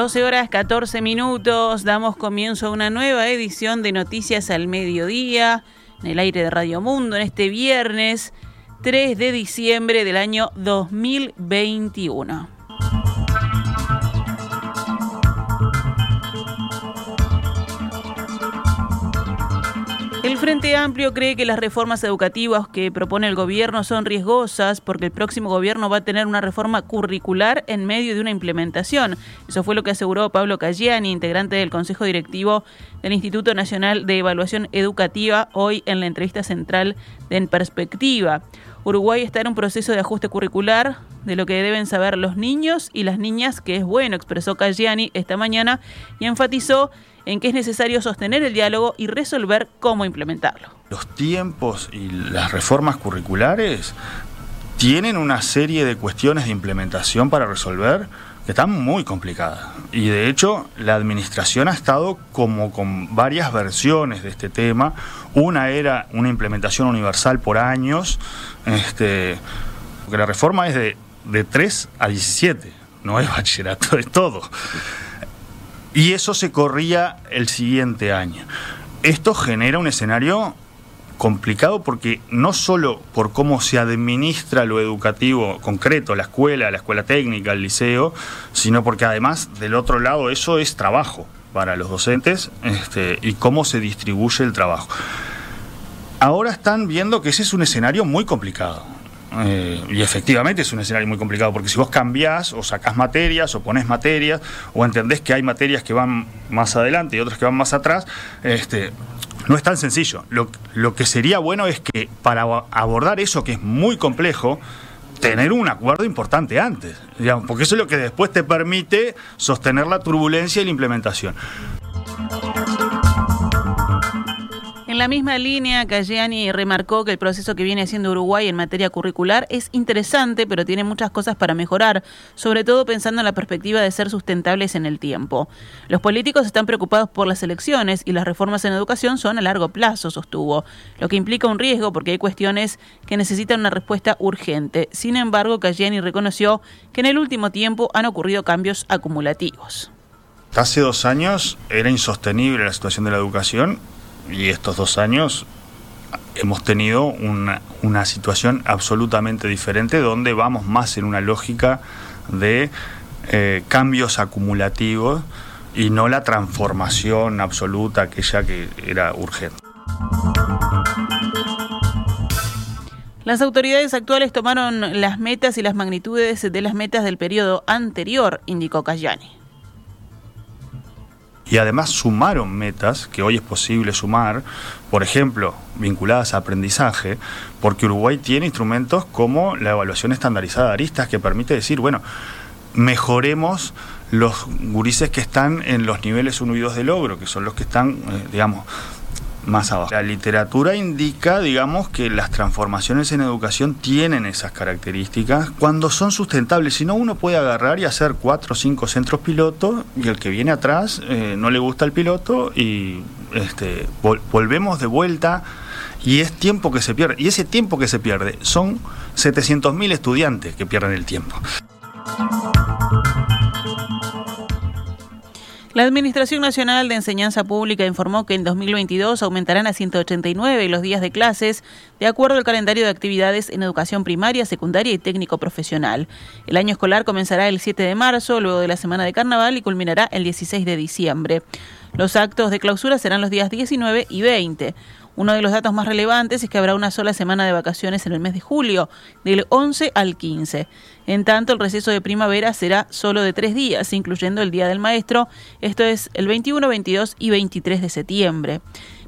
12 horas 14 minutos, damos comienzo a una nueva edición de Noticias al Mediodía en el aire de Radio Mundo en este viernes 3 de diciembre del año 2021. Frente Amplio cree que las reformas educativas que propone el gobierno son riesgosas porque el próximo gobierno va a tener una reforma curricular en medio de una implementación. Eso fue lo que aseguró Pablo Caggiani, integrante del Consejo Directivo del Instituto Nacional de Evaluación Educativa, hoy en la entrevista central de En Perspectiva. Uruguay está en un proceso de ajuste curricular de lo que deben saber los niños y las niñas, que es bueno, expresó Caggiani esta mañana y enfatizó en que es necesario sostener el diálogo y resolver cómo implementarlo. Los tiempos y las reformas curriculares tienen una serie de cuestiones de implementación para resolver que están muy complicadas. Y de hecho, la administración ha estado como con varias versiones de este tema. Una era una implementación universal por años, este, porque la reforma es de, de 3 a 17, no es bachillerato, es todo. Y eso se corría el siguiente año. Esto genera un escenario complicado porque no solo por cómo se administra lo educativo concreto, la escuela, la escuela técnica, el liceo, sino porque además del otro lado eso es trabajo para los docentes este, y cómo se distribuye el trabajo. Ahora están viendo que ese es un escenario muy complicado. Eh, y efectivamente es un escenario muy complicado, porque si vos cambiás o sacás materias o pones materias o entendés que hay materias que van más adelante y otras que van más atrás, este, no es tan sencillo. Lo, lo que sería bueno es que para abordar eso que es muy complejo, tener un acuerdo importante antes, digamos, porque eso es lo que después te permite sostener la turbulencia y la implementación. La misma línea, Cayani remarcó que el proceso que viene haciendo Uruguay en materia curricular es interesante, pero tiene muchas cosas para mejorar, sobre todo pensando en la perspectiva de ser sustentables en el tiempo. Los políticos están preocupados por las elecciones y las reformas en educación son a largo plazo, sostuvo, lo que implica un riesgo porque hay cuestiones que necesitan una respuesta urgente. Sin embargo, Cayani reconoció que en el último tiempo han ocurrido cambios acumulativos. Hace dos años era insostenible la situación de la educación y estos dos años hemos tenido una, situación absolutamente diferente donde vamos más en una lógica de eh, cambios acumulativos y no la transformación absoluta aquella que era urgente. Las autoridades actuales tomaron las metas y las magnitudes de las metas del periodo anterior, indicó Cayani y además sumaron metas que hoy es posible sumar, por ejemplo, vinculadas a aprendizaje, porque Uruguay tiene instrumentos como la evaluación estandarizada de aristas que permite decir, bueno, mejoremos los gurises que están en los niveles 1 y 2 de logro, que son los que están, eh, digamos, más abajo. La literatura indica, digamos, que las transformaciones en educación tienen esas características cuando son sustentables. Si no, uno puede agarrar y hacer cuatro o cinco centros pilotos y el que viene atrás eh, no le gusta el piloto y este, volvemos de vuelta y es tiempo que se pierde. Y ese tiempo que se pierde son 700.000 estudiantes que pierden el tiempo. La Administración Nacional de Enseñanza Pública informó que en 2022 aumentarán a 189 los días de clases de acuerdo al calendario de actividades en educación primaria, secundaria y técnico profesional. El año escolar comenzará el 7 de marzo, luego de la semana de carnaval y culminará el 16 de diciembre. Los actos de clausura serán los días 19 y 20. Uno de los datos más relevantes es que habrá una sola semana de vacaciones en el mes de julio, del 11 al 15. En tanto, el receso de primavera será solo de tres días, incluyendo el Día del Maestro, esto es el 21, 22 y 23 de septiembre.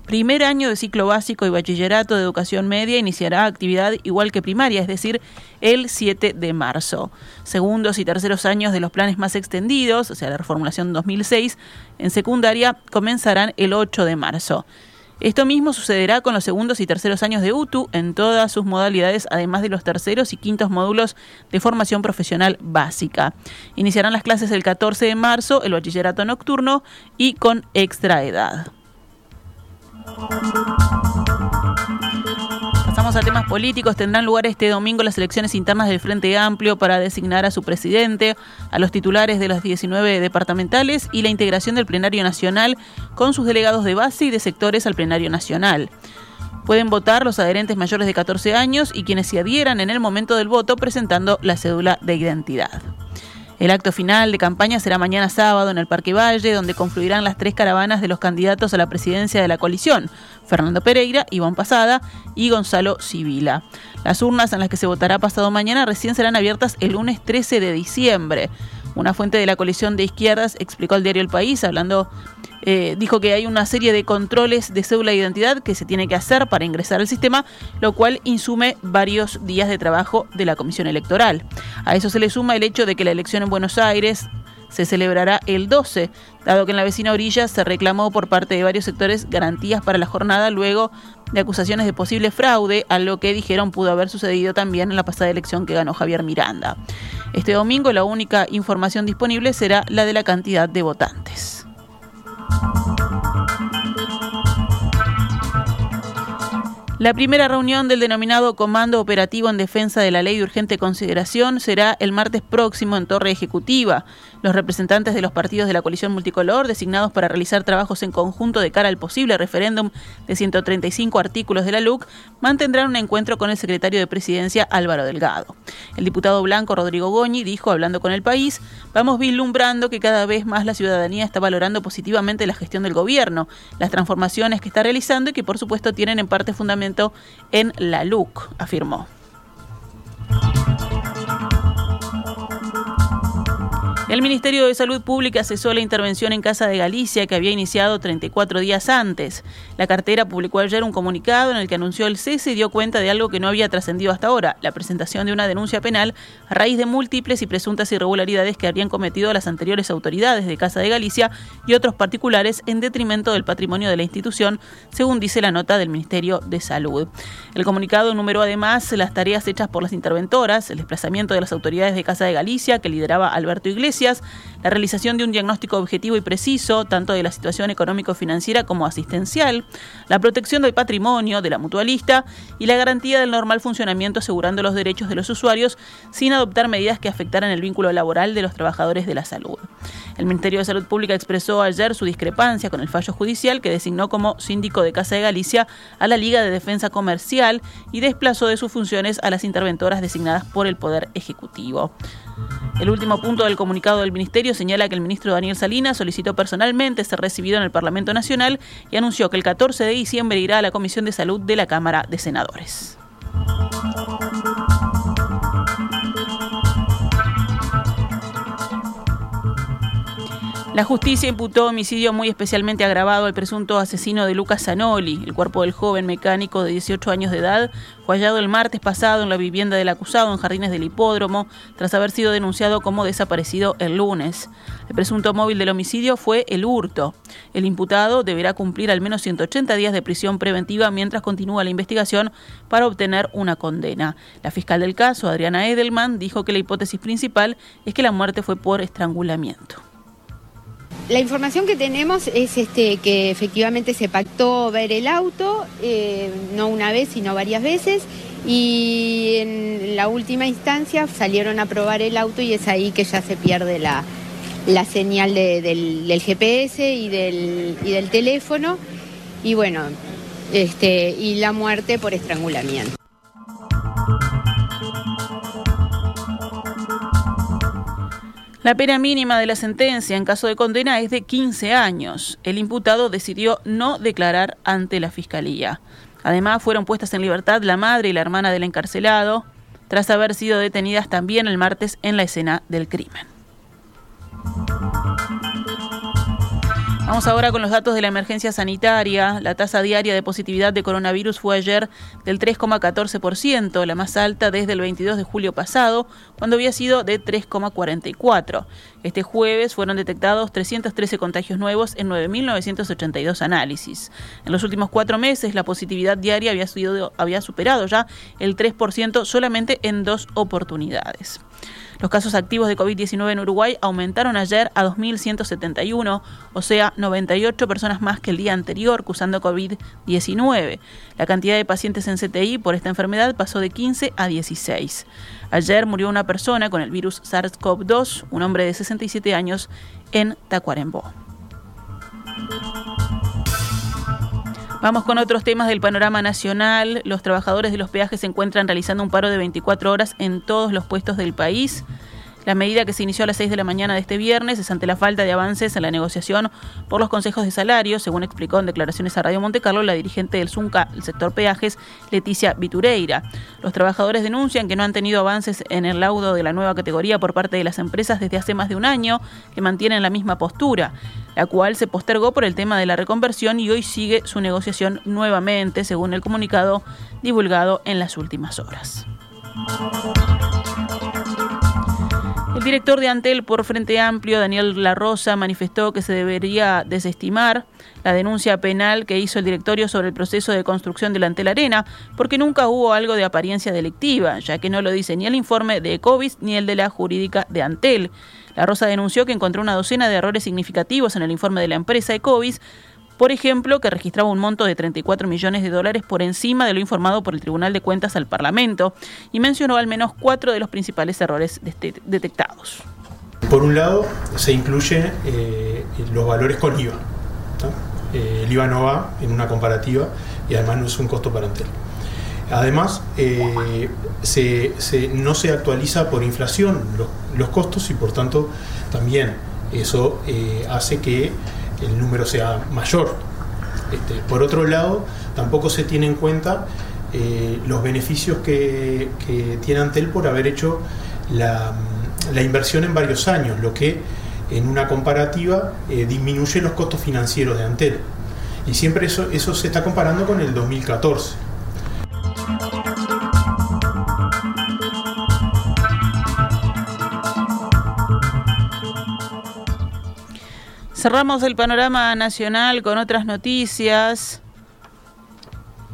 Primer año de ciclo básico y bachillerato de educación media iniciará actividad igual que primaria, es decir, el 7 de marzo. Segundos y terceros años de los planes más extendidos, o sea, la reformulación 2006, en secundaria comenzarán el 8 de marzo. Esto mismo sucederá con los segundos y terceros años de UTU en todas sus modalidades, además de los terceros y quintos módulos de formación profesional básica. Iniciarán las clases el 14 de marzo, el bachillerato nocturno y con extra edad. Pasamos a temas políticos. Tendrán lugar este domingo las elecciones internas del Frente Amplio para designar a su presidente, a los titulares de los 19 departamentales y la integración del plenario nacional con sus delegados de base y de sectores al plenario nacional. Pueden votar los adherentes mayores de 14 años y quienes se adhieran en el momento del voto presentando la cédula de identidad. El acto final de campaña será mañana sábado en el Parque Valle, donde confluirán las tres caravanas de los candidatos a la presidencia de la coalición, Fernando Pereira, Iván Pasada y Gonzalo Sibila. Las urnas en las que se votará pasado mañana recién serán abiertas el lunes 13 de diciembre. Una fuente de la coalición de izquierdas explicó al diario El País, hablando, eh, dijo que hay una serie de controles de cédula de identidad que se tiene que hacer para ingresar al sistema, lo cual insume varios días de trabajo de la Comisión Electoral. A eso se le suma el hecho de que la elección en Buenos Aires se celebrará el 12, dado que en la vecina orilla se reclamó por parte de varios sectores garantías para la jornada luego de acusaciones de posible fraude, a lo que dijeron pudo haber sucedido también en la pasada elección que ganó Javier Miranda. Este domingo la única información disponible será la de la cantidad de votantes. La primera reunión del denominado Comando Operativo en Defensa de la Ley de Urgente Consideración será el martes próximo en Torre Ejecutiva. Los representantes de los partidos de la coalición multicolor, designados para realizar trabajos en conjunto de cara al posible referéndum de 135 artículos de la LUC, mantendrán un encuentro con el secretario de Presidencia Álvaro Delgado. El diputado blanco Rodrigo Goñi dijo, hablando con el país, vamos vislumbrando que cada vez más la ciudadanía está valorando positivamente la gestión del gobierno, las transformaciones que está realizando y que por supuesto tienen en parte fundamental en la LUC, afirmó. El Ministerio de Salud Pública cesó la intervención en Casa de Galicia que había iniciado 34 días antes. La cartera publicó ayer un comunicado en el que anunció el cese y dio cuenta de algo que no había trascendido hasta ahora, la presentación de una denuncia penal a raíz de múltiples y presuntas irregularidades que habrían cometido las anteriores autoridades de Casa de Galicia y otros particulares en detrimento del patrimonio de la institución, según dice la nota del Ministerio de Salud. El comunicado enumeró además las tareas hechas por las interventoras, el desplazamiento de las autoridades de Casa de Galicia, que lideraba Alberto Iglesias, noticias la realización de un diagnóstico objetivo y preciso, tanto de la situación económico-financiera como asistencial, la protección del patrimonio de la mutualista y la garantía del normal funcionamiento asegurando los derechos de los usuarios sin adoptar medidas que afectaran el vínculo laboral de los trabajadores de la salud. El Ministerio de Salud Pública expresó ayer su discrepancia con el fallo judicial que designó como síndico de Casa de Galicia a la Liga de Defensa Comercial y desplazó de sus funciones a las interventoras designadas por el Poder Ejecutivo. El último punto del comunicado del Ministerio señala que el ministro Daniel Salinas solicitó personalmente ser recibido en el Parlamento Nacional y anunció que el 14 de diciembre irá a la Comisión de Salud de la Cámara de Senadores. La justicia imputó homicidio muy especialmente agravado al presunto asesino de Lucas Zanoli. El cuerpo del joven mecánico de 18 años de edad fue hallado el martes pasado en la vivienda del acusado en Jardines del Hipódromo, tras haber sido denunciado como desaparecido el lunes. El presunto móvil del homicidio fue el hurto. El imputado deberá cumplir al menos 180 días de prisión preventiva mientras continúa la investigación para obtener una condena. La fiscal del caso, Adriana Edelman, dijo que la hipótesis principal es que la muerte fue por estrangulamiento. La información que tenemos es este, que efectivamente se pactó ver el auto, eh, no una vez, sino varias veces, y en la última instancia salieron a probar el auto y es ahí que ya se pierde la, señal del, GPS y del, y del teléfono, y bueno, este, y la muerte por estrangulamiento. La pena mínima de la sentencia en caso de condena es de 15 años. El imputado decidió no declarar ante la Fiscalía. Además, fueron puestas en libertad la madre y la hermana del encarcelado, tras haber sido detenidas también el martes en la escena del crimen. Vamos ahora con los datos de la emergencia sanitaria. La tasa diaria de positividad de coronavirus fue ayer del 3,14%, la más alta desde el 22 de julio pasado, cuando había sido de 3,44%. Este jueves fueron detectados 313 contagios nuevos en 9.982 análisis. En los últimos cuatro meses, la positividad diaria había, había superado ya el 3% solamente en dos oportunidades. Los casos activos de COVID-19 en Uruguay aumentaron ayer a 2.171, o sea, 98 personas más que el día anterior cursando COVID-19. La cantidad de pacientes en CTI por esta enfermedad pasó de 15 a 16. Ayer murió una persona con el virus SARS-CoV-2, un hombre de 67 años, en Tacuarembó. Vamos con otros temas del panorama nacional. Los trabajadores de los peajes se encuentran realizando un paro de 24 horas en todos los puestos del país. La medida que se inició a las 6 de la mañana de este viernes es ante la falta de avances en la negociación por los consejos de salario, según explicó en declaraciones a Radio Montecarlo la dirigente del ZUNCA, el sector peajes, Leticia Vitureira. Los trabajadores denuncian que no han tenido avances en el laudo de la nueva categoría por parte de las empresas desde hace más de un año, que mantienen la misma postura, la cual se postergó por el tema de la reconversión y hoy sigue su negociación nuevamente, según el comunicado divulgado en las últimas horas. El director de Antel por Frente Amplio, Daniel La Rosa, manifestó que se debería desestimar la denuncia penal que hizo el directorio sobre el proceso de construcción de la Antel Arena, porque nunca hubo algo de apariencia delictiva, ya que no lo dice ni el informe de Ecovis ni el de la jurídica de Antel. La Rosa denunció que encontró una docena de errores significativos en el informe de la empresa Ecovis, por ejemplo, que registraba un monto de 34 millones de dólares por encima de lo informado por el Tribunal de Cuentas al Parlamento y mencionó al menos cuatro de los principales errores detectados. Por un lado, se incluyen eh, los valores con IVA. Eh, el IVA no va en una comparativa y además no es un costo para. Además, eh, no se actualiza por inflación los, costos y por tanto también eso hace que el número sea mayor. Este, por otro lado, tampoco se tiene en cuenta eh, los beneficios que, tiene Antel por haber hecho la, inversión en varios años, lo que en una comparativa eh, disminuye los costos financieros de Antel. Y siempre eso, eso se está comparando con el 2014. Cerramos el panorama nacional con otras noticias.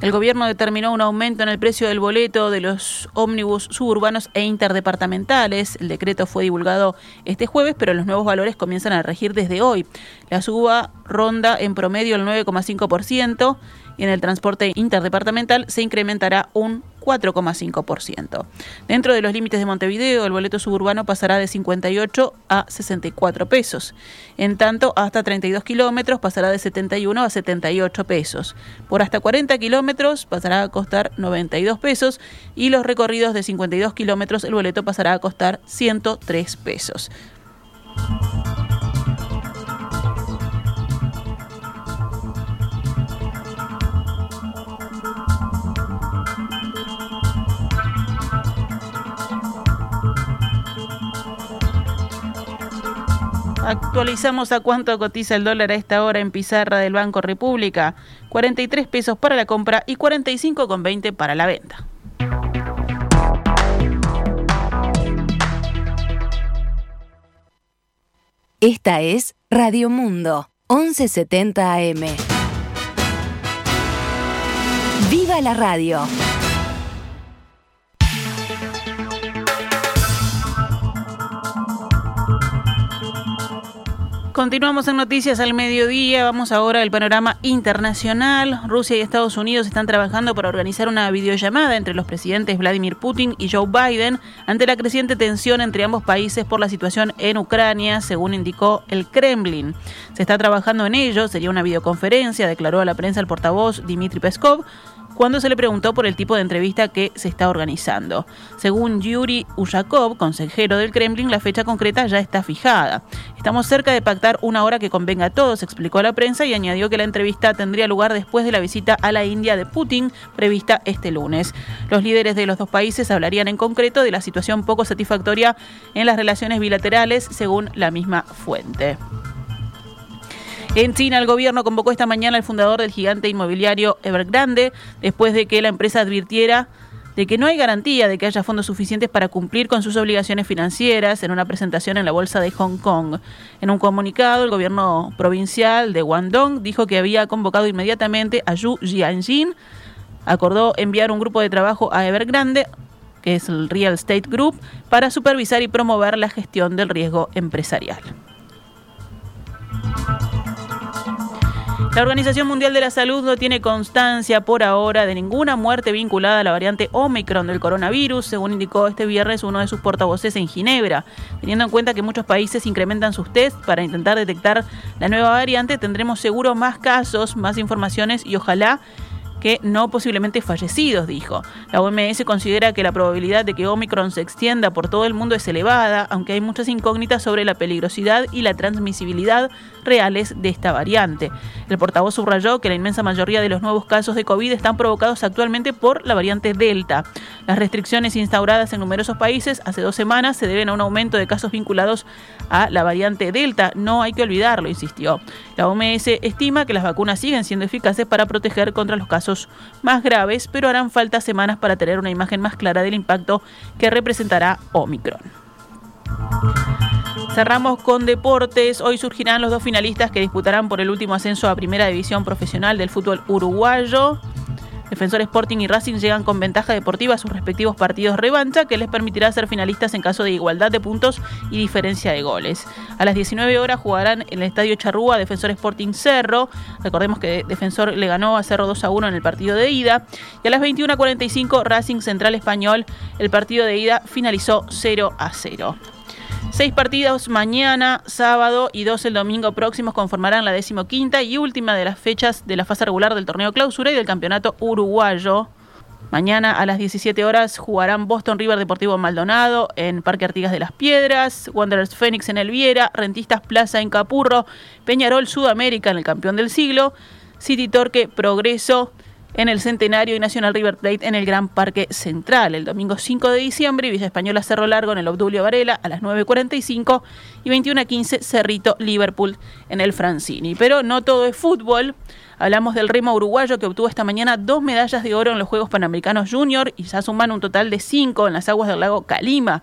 El gobierno determinó un aumento en el precio del boleto de los ómnibus suburbanos e interdepartamentales. El decreto fue divulgado este jueves, pero los nuevos valores comienzan a regir desde hoy. La suba ronda en promedio el 9,5% y en el transporte interdepartamental se incrementará un 4,5%. Dentro de los límites de Montevideo, el boleto suburbano pasará de 58 a 64 pesos. En tanto, hasta 32 kilómetros pasará de 71 a 78 pesos. Por hasta 40 kilómetros pasará a costar 92 pesos y los recorridos de 52 kilómetros el boleto pasará a costar 103 pesos. Actualizamos a cuánto cotiza el dólar a esta hora en pizarra del Banco República. 43 pesos para la compra y 45,20 para la venta. Esta es Radio Mundo, 1170 AM. ¡Viva la radio! Continuamos en Noticias al Mediodía. Vamos ahora al panorama internacional. Rusia y Estados Unidos están trabajando para organizar una videollamada entre los presidentes Vladimir Putin y Joe Biden ante la creciente tensión entre ambos países por la situación en Ucrania, según indicó el Kremlin. Se está trabajando en ello, sería una videoconferencia, declaró a la prensa el portavoz Dmitry Peskov cuando se le preguntó por el tipo de entrevista que se está organizando. Según Yuri Ushakov, consejero del Kremlin, la fecha concreta ya está fijada. Estamos cerca de pactar una hora que convenga a todos, explicó a la prensa y añadió que la entrevista tendría lugar después de la visita a la India de Putin prevista este lunes. Los líderes de los dos países hablarían en concreto de la situación poco satisfactoria en las relaciones bilaterales, según la misma fuente. En China, el gobierno convocó esta mañana al fundador del gigante inmobiliario Evergrande después de que la empresa advirtiera de que no hay garantía de que haya fondos suficientes para cumplir con sus obligaciones financieras en una presentación en la bolsa de Hong Kong. En un comunicado, el gobierno provincial de Guangdong dijo que había convocado inmediatamente a Yu Jianjin, acordó enviar un grupo de trabajo a Evergrande que es el Real Estate Group, para supervisar y promover la gestión del riesgo empresarial. La Organización Mundial de la Salud no tiene constancia por ahora de ninguna muerte vinculada a la variante Omicron del coronavirus, según indicó este viernes uno de sus portavoces en Ginebra. Teniendo en cuenta que muchos países incrementan sus test para intentar detectar la nueva variante, tendremos seguro más casos, más informaciones y ojalá que no posiblemente fallecidos, dijo. La OMS considera que la probabilidad de que Omicron se extienda por todo el mundo es elevada, aunque hay muchas incógnitas sobre la peligrosidad y la transmisibilidad reales de esta variante. El portavoz subrayó que la inmensa mayoría de los nuevos casos de COVID están provocados actualmente por la variante Delta. Las restricciones instauradas en numerosos países hace dos semanas se deben a un aumento de casos vinculados a la variante Delta. No hay que olvidarlo, insistió. La OMS estima que las vacunas siguen siendo eficaces para proteger contra los casos más graves, pero harán falta semanas para tener una imagen más clara del impacto que representará Omicron. Cerramos con deportes. Hoy surgirán los dos finalistas que disputarán por el último ascenso a Primera División Profesional del fútbol uruguayo. Defensor Sporting y Racing llegan con ventaja deportiva a sus respectivos partidos revancha que les permitirá ser finalistas en caso de igualdad de puntos y diferencia de goles. A las 19 horas jugarán en el Estadio Charrúa Defensor Sporting Cerro. Recordemos que Defensor le ganó a Cerro 2 a 1 en el partido de ida. Y a las 21.45 Racing Central Español. El partido de ida finalizó 0 a 0. Seis partidos mañana, sábado y dos el domingo próximos conformarán la decimoquinta y última de las fechas de la fase regular del torneo clausura y del campeonato uruguayo. Mañana a las 17 horas jugarán Boston River Deportivo Maldonado en Parque Artigas de las Piedras, Wanderers Fénix en Elviera, Rentistas Plaza en Capurro, Peñarol Sudamérica en el campeón del siglo, City Torque Progreso en el Centenario y Nacional River Plate en el Gran Parque Central. El domingo 5 de diciembre, Villa Española Cerro Largo en el Obdulio Varela a las 9.45 y 21 a 15 Cerrito Liverpool en el Francini. Pero no todo es fútbol. Hablamos del remo uruguayo que obtuvo esta mañana dos medallas de oro en los Juegos Panamericanos Junior y ya suman un total de cinco en las aguas del lago Calima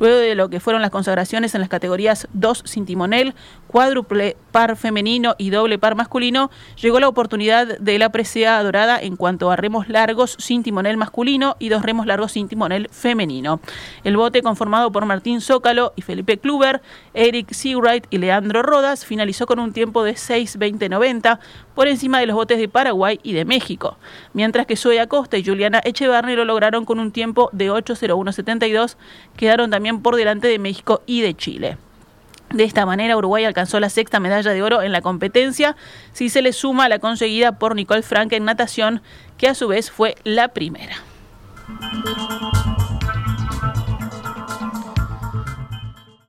luego de lo que fueron las consagraciones en las categorías 2 sin timonel, cuádruple par femenino y doble par masculino, llegó la oportunidad de la presea dorada en cuanto a remos largos sin timonel masculino y dos remos largos sin timonel femenino. El bote conformado por Martín Zócalo y Felipe Kluber, Eric Seawright y Leandro Rodas finalizó con un tiempo de 6.20.90 por encima de los botes de Paraguay y de México, mientras que Zoe Acosta y Juliana Echevarri lo lograron con un tiempo de 8.01.72, quedaron también por delante de México y de Chile. De esta manera, Uruguay alcanzó la sexta medalla de oro en la competencia, si se le suma la conseguida por Nicole Frank en natación, que a su vez fue la primera.